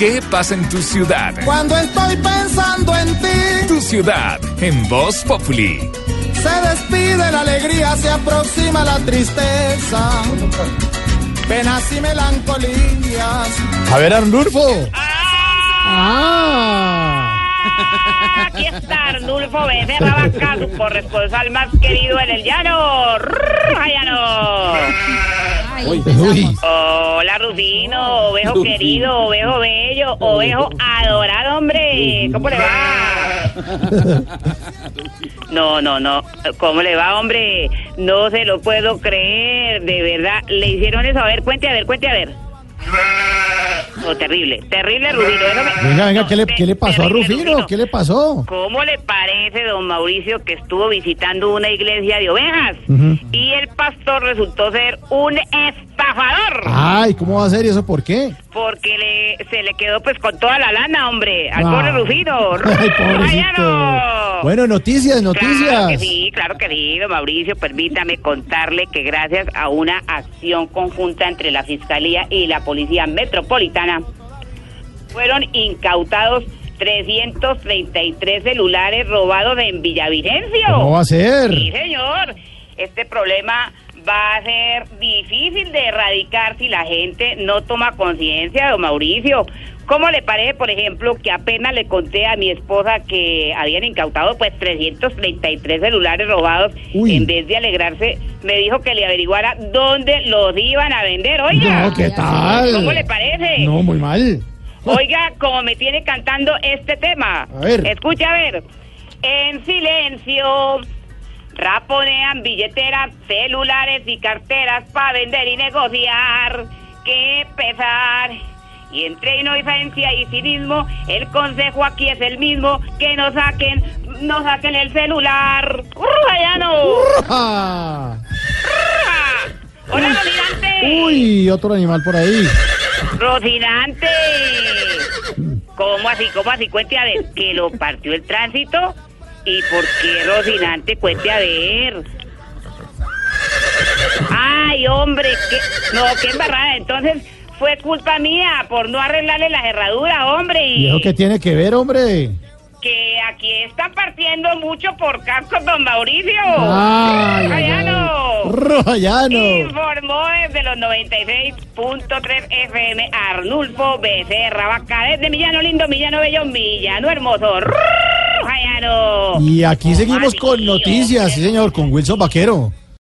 ¿Qué pasa en tu ciudad? Cuando estoy pensando en ti, Tu ciudad en Voz Populi. se despide la alegría, se aproxima la tristeza. Penas y melancolías. A ver, Arnulfo. Aquí está Arnulfo Becerra Vaca, su corresponsal más querido en el llano. ¡Rrr, llano! Uy, Hola, Rufino, ovejo querido, ovejo bello, ovejo adorado, hombre. ¿Cómo le va? No, no, no. ¿Cómo le va, hombre? No se lo puedo creer. De verdad, le hicieron eso. A ver, cuente, a ver, cuente, a ver. Oh, terrible, terrible, Rufino. Me- venga, venga, no, ¿qué le, te- qué le pasó a Rufino? ¿Qué le pasó? ¿Cómo le parece, don Mauricio, que estuvo visitando una iglesia de ovejas y el pastor resultó ser un estafador? Ay, ¿cómo va a ser? ¿Y eso por qué? Porque le, se le quedó pues con toda la lana, hombre, al Ah. pobre Rufino. Ay, pobrecito. Bueno, noticias, Claro que noticias. sí, claro que sí, don Mauricio. Permítame contarle que gracias a una acción conjunta entre la Fiscalía y la Policía Metropolitana, fueron incautados 333 celulares robados en Villavicencio. ¿Cómo va a ser? Sí, señor. Este problema va a ser difícil de erradicar si la gente no toma conciencia, don Mauricio. ¿Cómo le parece, por ejemplo, que apenas le conté a mi esposa que habían incautado pues 333 celulares robados? Uy. En vez de alegrarse, me dijo que le averiguara dónde los iban a vender. Oiga, No, ¿qué tal? ¿cómo le parece? No, muy mal. Oiga, como me tiene cantando este tema. A ver. Escucha, a ver. En silencio. Raponean billeteras, celulares y carteras para vender y negociar. ¡Qué pesar! Y entre inocencia y cinismo, el consejo aquí es el mismo, que no saquen, no saquen el celular. ¡Rayano! ¡Ah! ¡Hola, Rocinante! Uy, otro animal por ahí. ¡Rocinante! ¿Cómo así? ¿Cómo así? Cuente a ver, que lo partió el tránsito. ¿Y por qué Rocinante? Cuente a ver. Ay, hombre, qué... no, qué embarrada. Entonces fue culpa mía por no arreglarle la herradura, hombre. ¿Y eso qué tiene que ver, hombre? Que aquí están partiendo mucho por cascos, don Mauricio. Ay, ay. Rayano. Informó desde los 96.3 FM Arnulfo Becerra Vaca desde Millano Lindo, Millano Bello, Millano Hermoso. Y aquí seguimos Ay, con noticias, sí señor, con Wilson Vaquero.